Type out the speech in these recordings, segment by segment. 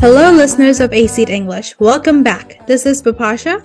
Hello, listeners of A English. Welcome back. This is Bipasha.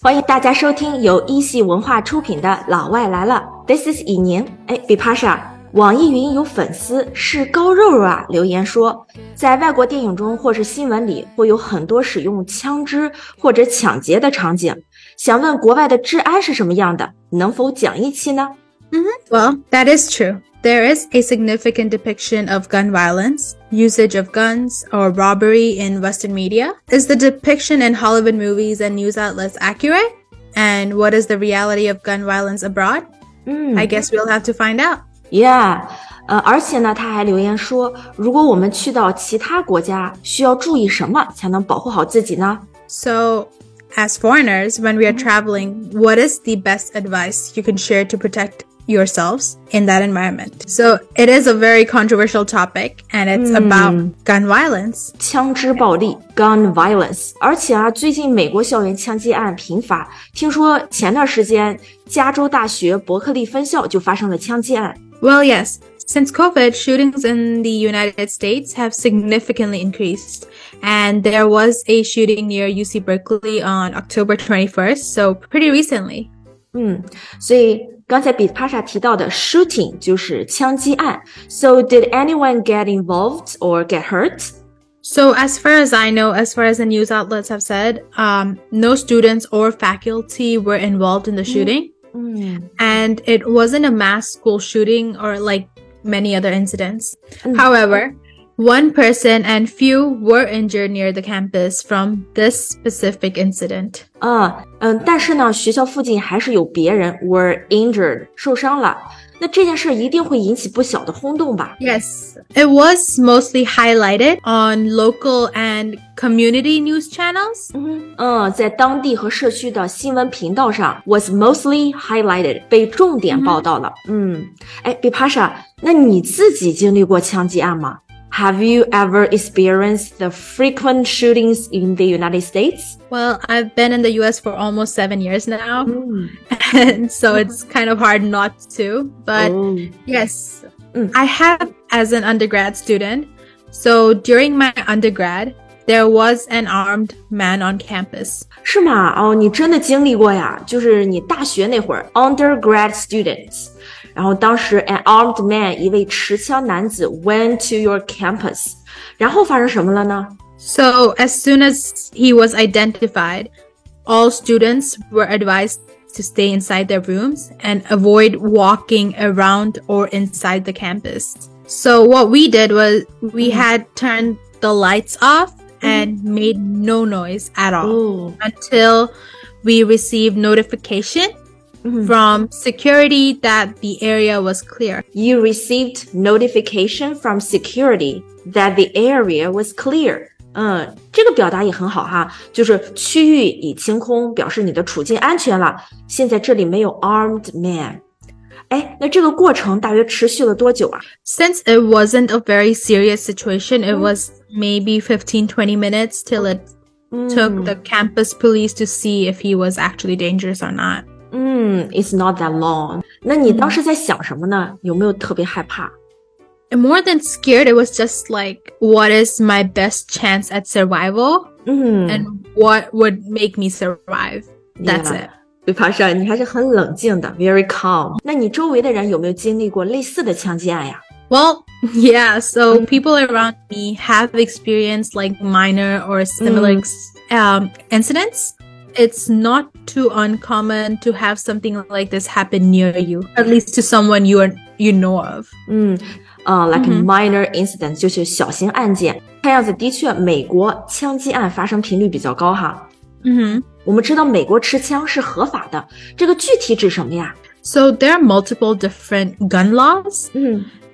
欢迎大家收听由一系文化出品的《老外来了》。This is 以宁。哎，Bipasha，网易云有粉丝是高肉肉啊留言说，在外国电影中或是新闻里会有很多使用枪支或者抢劫的场景。想问国外的治安是什么样的？能否讲一期呢？嗯、mm hmm.，Well, that is true. There is a significant depiction of gun violence, usage of guns, or robbery in Western media. Is the depiction in Hollywood movies and news outlets accurate? And what is the reality of gun violence abroad? Mm. I guess we'll have to find out. Yeah. 呃，而且呢，他还留言说，如果我们去到其他国家，需要注意什么才能保护好自己呢？So, as foreigners, when we are traveling, what is the best advice you can share to protect yourselves in that environment. So it is a very controversial topic and it's mm. about gun violence. 枪支暴力 gun violence. 而且啊，最近美国校园枪击案频发，听说前段时间加州大学伯克利分校就发生了枪击案。Well, yes. Since COVID, shootings in the United States have significantly increased. And there was a shooting near UC Berkeley on October 21st, so pretty recently. 嗯，所以刚才比帕莎提到的 shooting 就是枪击案。So did anyone get involved or get hurt? So as far as I know, as far as the news outlets have said, um, no students or faculty were involved in the shooting. Mm. And it wasn't a mass school shooting or like many other incidents. Mm. However, one person and few were injured near the campus from this specific incident. 啊，嗯，但是呢，学校附近还是有别人 were injured 受伤了。那这件事一定会引起不小的轰动吧？Yes, it was mostly highlighted on local and community news channels. 嗯嗯，在当地和社区的新闻频道上 was mostly highlighted 被重点报道了。嗯，哎，Bipasha，那你自己经历过枪击案吗 ？have you ever experienced the frequent shootings in the United States? Well, I've been in the US for almost seven years now. Mm. And so it's kind of hard not to. But oh. yes, mm. I have as an undergrad student. So during my undergrad, there was an armed man on campus. 是吗？哦，你真的经历过呀？就是你大学那会儿，undergrad students。 然后当时 an armed man 一位持枪男子 went to your campus，然后发生什么了呢？So as soon as he was identified, all students were advised to stay inside their rooms and avoid walking around or inside the campus. So what we did was we mm-hmm. had turned the lights off and mm-hmm. made no noise at all Ooh. until we received notification Mm-hmm. from security that the area was clear. You received notification from security that the area was clear. 嗯，这个表达也很好哈，就是区域已清空，表示你的处境安全了。现在这里没有 armed man。哎，那这个过程大约持续了多久啊？Since it wasn't a very serious situation, it was maybe 15, 20 minutes till it took the campus police to see if he was actually dangerous or not. 嗯，It's not that long。那你当时在想什么呢？有没有特别害怕？More than scared, it was just like, what is my best chance at survival? Mm. And what would make me survive? That's yeah. it. 比爬山，你还是很冷静的，very calm。那你周围的人有没有经历过类似的枪击案呀？Well, yeah. So people around me have experienced like minor or similar mm. um, incidents it's not too uncommon to have something like this happen near you, at least to someone you are you know of. 嗯，呃、uh,，like mm -hmm. minor incident 就是小型案件。看样子的确，美国枪击案发生频率比较高哈。嗯哼，我们知道美国持枪是合法的，这个具体指什么呀？So there are multiple different gun laws.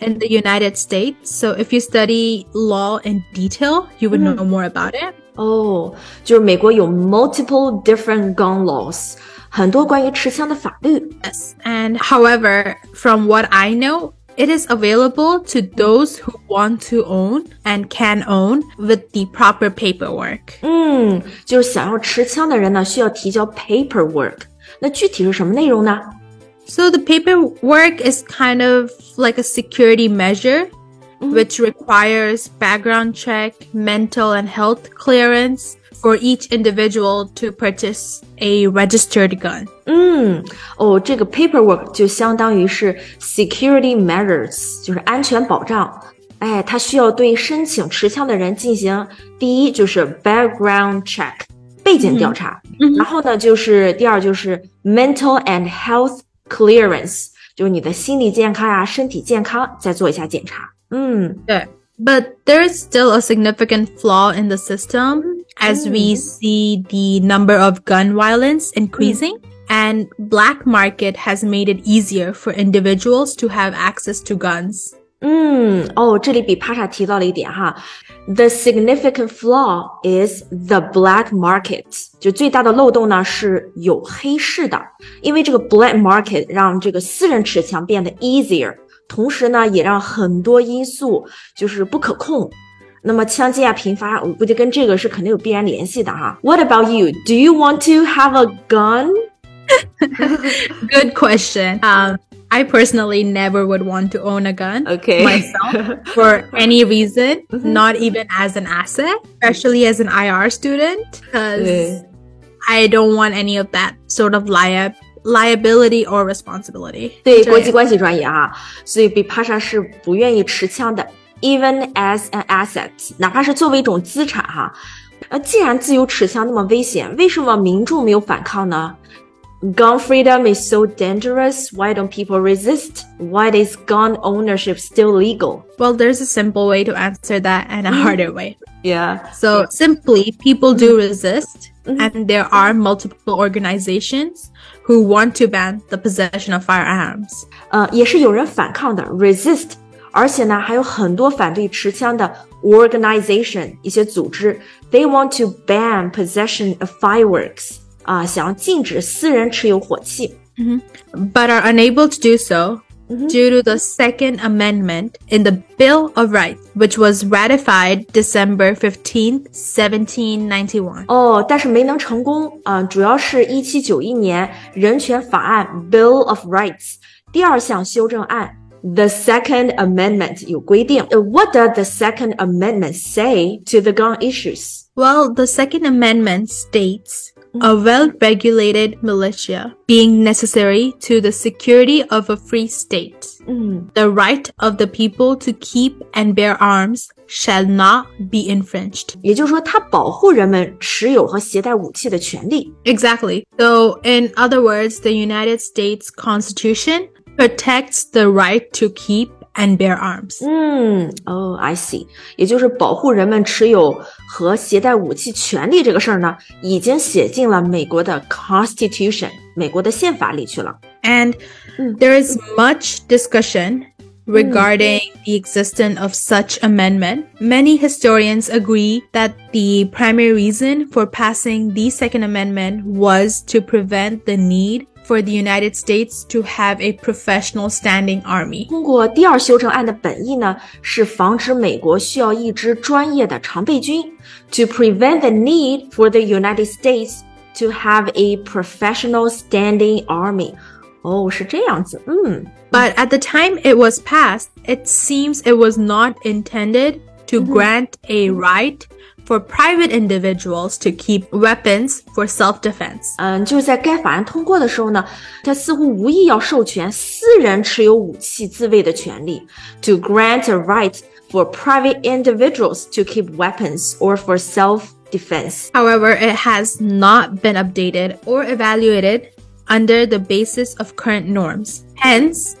In the United States, so if you study law in detail, you would know more about it. 哦，就是美国有 multiple different gun laws，很多关于持枪的法律。Yes, and however, from what I know, it is available to those who want to own and can own with the proper paperwork. 嗯，就是想要持枪的人呢，需要提交 paperwork。那具体是什么内容呢？So the paperwork is kind of like a security measure which requires background check, mental and health clearance for each individual to purchase a registered gun. 嗯，哦，这个 paperwork 就相当于是 security measures，就是安全保障。哎，它需要对申请持枪的人进行第一就是 background check 背景调查，然后呢就是第二就是 mental and health clearance，就是你的心理健康呀、身体健康再做一下检查。 嗯，对。But there is still a significant flaw in the system as we see the number of gun violence increasing. And black market has made it easier for individuals to have access to guns. 嗯，哦，这里比帕莎提到了一点哈，the significant flaw is the black market，就最大的漏洞呢是有黑市的，因为这个 black market 让这个私人持枪变得 easier， 同时呢也让很多因素就是不可控。那么枪击啊频发，我估计跟这个是肯定有必然联系的哈。What about you? Do you want to have a gun? Good question. Um, I personally never would want to own a gun okay. myself for any reason, mm-hmm. not even as an asset, especially as an IR student, because yeah. I don't want any of that sort of liab liability or responsibility. 对国际关系专业啊，所以比帕莎是不愿意持枪的，even as an asset，哪怕是作为一种资产哈。呃，既然自由持枪那么危险，为什么民众没有反抗呢？Gun freedom is so dangerous. Why don't people resist? Why is gun ownership still legal? Well, there's a simple way to answer that and a harder way. Yeah. So simply, people do resist, mm-hmm. and there are multiple organizations who want to ban the possession of firearms. 呃，也是有人反抗的，resist，而且呢，还有很多反对持枪的 organization 一些组织，they want to ban possession of fireworks。啊，想要禁止私人持有火器。Mm -hmm. But are unable to do so Mm -hmm. due to the Second Amendment in the Bill of Rights, which was ratified December 15th, 1791. 哦，但是没能成功啊，主要是一七九一年人权法案 Bill of Rights 第二项修正案 The Second Amendment 有规定。What does the Second Amendment say to the gun issues? Well, the Second Amendment states a well-regulated militia being necessary to the security of a free state. Mm. The right of the people to keep and bear arms shall not be infringed. Exactly. So, in other words, the United States Constitution protects the right to keep and bear arms. 嗯，哦、oh,，I see，也就是保护人们持有和携带武器权利这个事儿呢，已经写进了美国的 Constitution，美国的宪法里去了。And there is much discussion regarding the existence of such amendment. Many historians agree that the primary reason for passing the Second Amendment was to prevent the need for the United States to have a professional standing army. 通过第二修正案的本意呢，是防止美国需要一支专业的常备军，to prevent the need for the United States to have a professional standing army. 哦，是这样子，嗯。But at the time it was passed, it seems it was not intended to grant a right for private individuals to keep weapons for self-defense. 嗯，就是在该法案通过的时候呢，它似乎无意要授权私人持有武器自卫的权利，to grant a right for private individuals to keep weapons or for self-defense. However, it has not been updated or evaluated under the basis of current norms. Hence,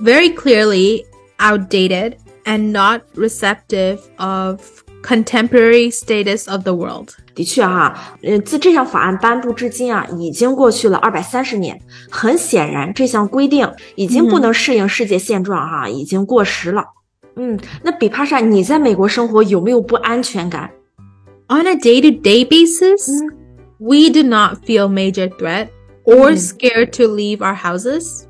very clearly outdated and not receptive of contemporary status of the world。的确哈，嗯，自这项法案颁布至今啊，已经过去了二百三十年。很显然，这项规定已经不能适应世界现状哈，已经过时了。嗯，那比帕莎，你在美国生活有没有不安全感？On a day-to-day basis, we do not feel major threat or scared to leave our houses.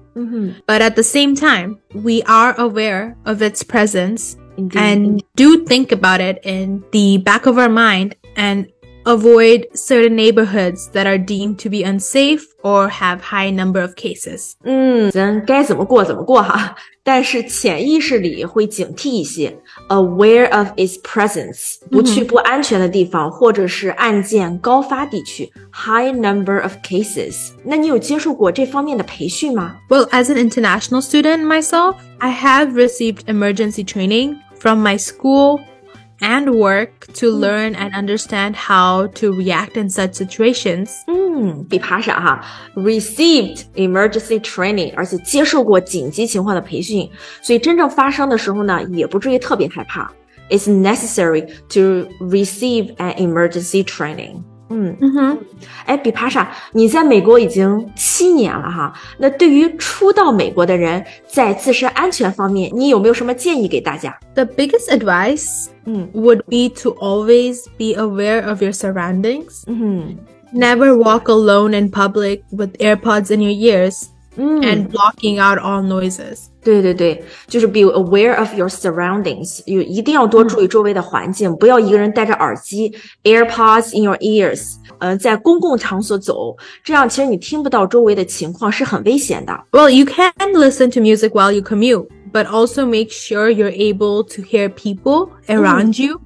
But at the same time, we are aware of its presence Indeed. and do think about it in the back of our mind and avoid certain neighborhoods that are deemed to be unsafe or have high number of cases. 嗯，咱该怎么过怎么过哈， 但是潜意识里会警惕一些，aware of its presence，不去不安全的地方，或者是案件高发地区，high number of cases。那你有接受过这方面的培训吗？ Well, as an international student myself, I have received emergency training from my school and work to learn and understand how to react in such situations. 嗯，比爬傻哈，received emergency training，而且接受过紧急情况的培训，所以真正发生的时候呢，也不至于特别害怕。It's necessary to receive an emergency training。 嗯， Mm-hmm. 哎，比爬傻，你在美国已经七年了哈，那对于初到美国的人，在自身安全方面，你有没有什么建议给大家？ The biggest advice 嗯 would be to always be aware of your surroundings. 嗯 Never walk alone in public with AirPods in your ears 嗯 and blocking out all noises. 对对对，就是 be aware of your surroundings，有一定要多注意周围的环境，不要一个人戴着耳机，AirPods in your ears，呃，在公共场所走，这样其实你听不到周围的情况，是很危险的。 Well, you can listen to music while you commute, but also make sure you're able to hear people around you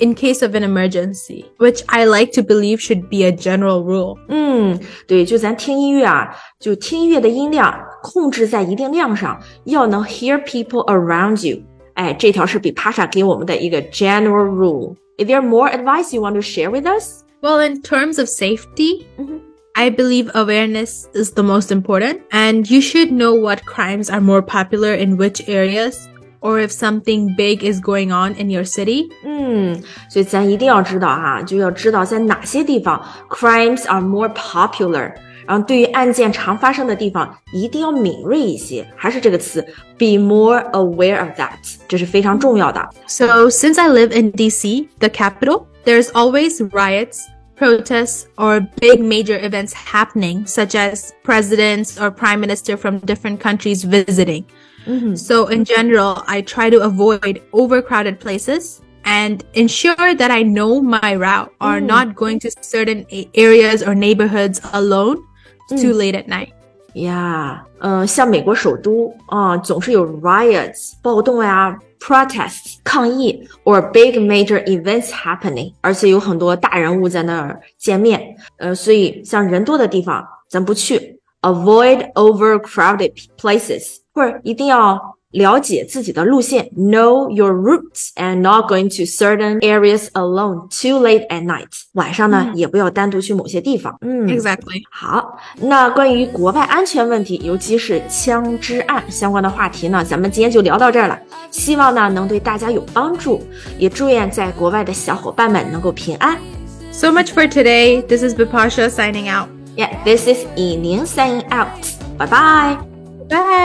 in case of an emergency, which I like to believe should be a general rule. 嗯，对，就咱听音乐啊，就听音乐的音量 控制在一定量上，要能 hear people around you。哎，这条是比 Pasha 给我们的一个 general rule。Is there more advice you want to share with us？ Well, in terms of safety, Mhm. I believe awareness is the most important, and you should know what crimes are more popular in which areas, or if something big is going on in your city. 嗯，所以咱一定要知道哈，就要知道在哪些地方 crimes are more popular。 然后对于案件常发生的地方，一定要敏锐一些，还是这个词，be more aware of that，这是非常重要的。 So, since I live in DC, the capital, there's always riots, protests, or big major events happening, such as presidents or prime minister from different countries visiting. So, in general, I try to avoid overcrowded places and ensure that I know my route or not going to certain a- areas or neighborhoods alone too late at night. 呀，嗯，像美国首都啊、总是有 riots 暴动呀、protests 抗议，or big major events happening，而且有很多大人物在那儿见面。呃，所以像人多的地方咱不去，avoid overcrowded places，或者一定要了解自己的路线，know your routes and not going to certain areas alone too late at night。晚上呢，也不要单独去某些地方。嗯 Exactly. 好，那关于国外安全问题，尤其是枪支案相关的话题呢，咱们今天就聊到这儿了。希望呢能对大家有帮助，也祝愿在国外的小伙伴们能够平安。 So much for today. This is Bipasha signing out. Yeah, this is 以宁 signing out，拜拜。 Bye.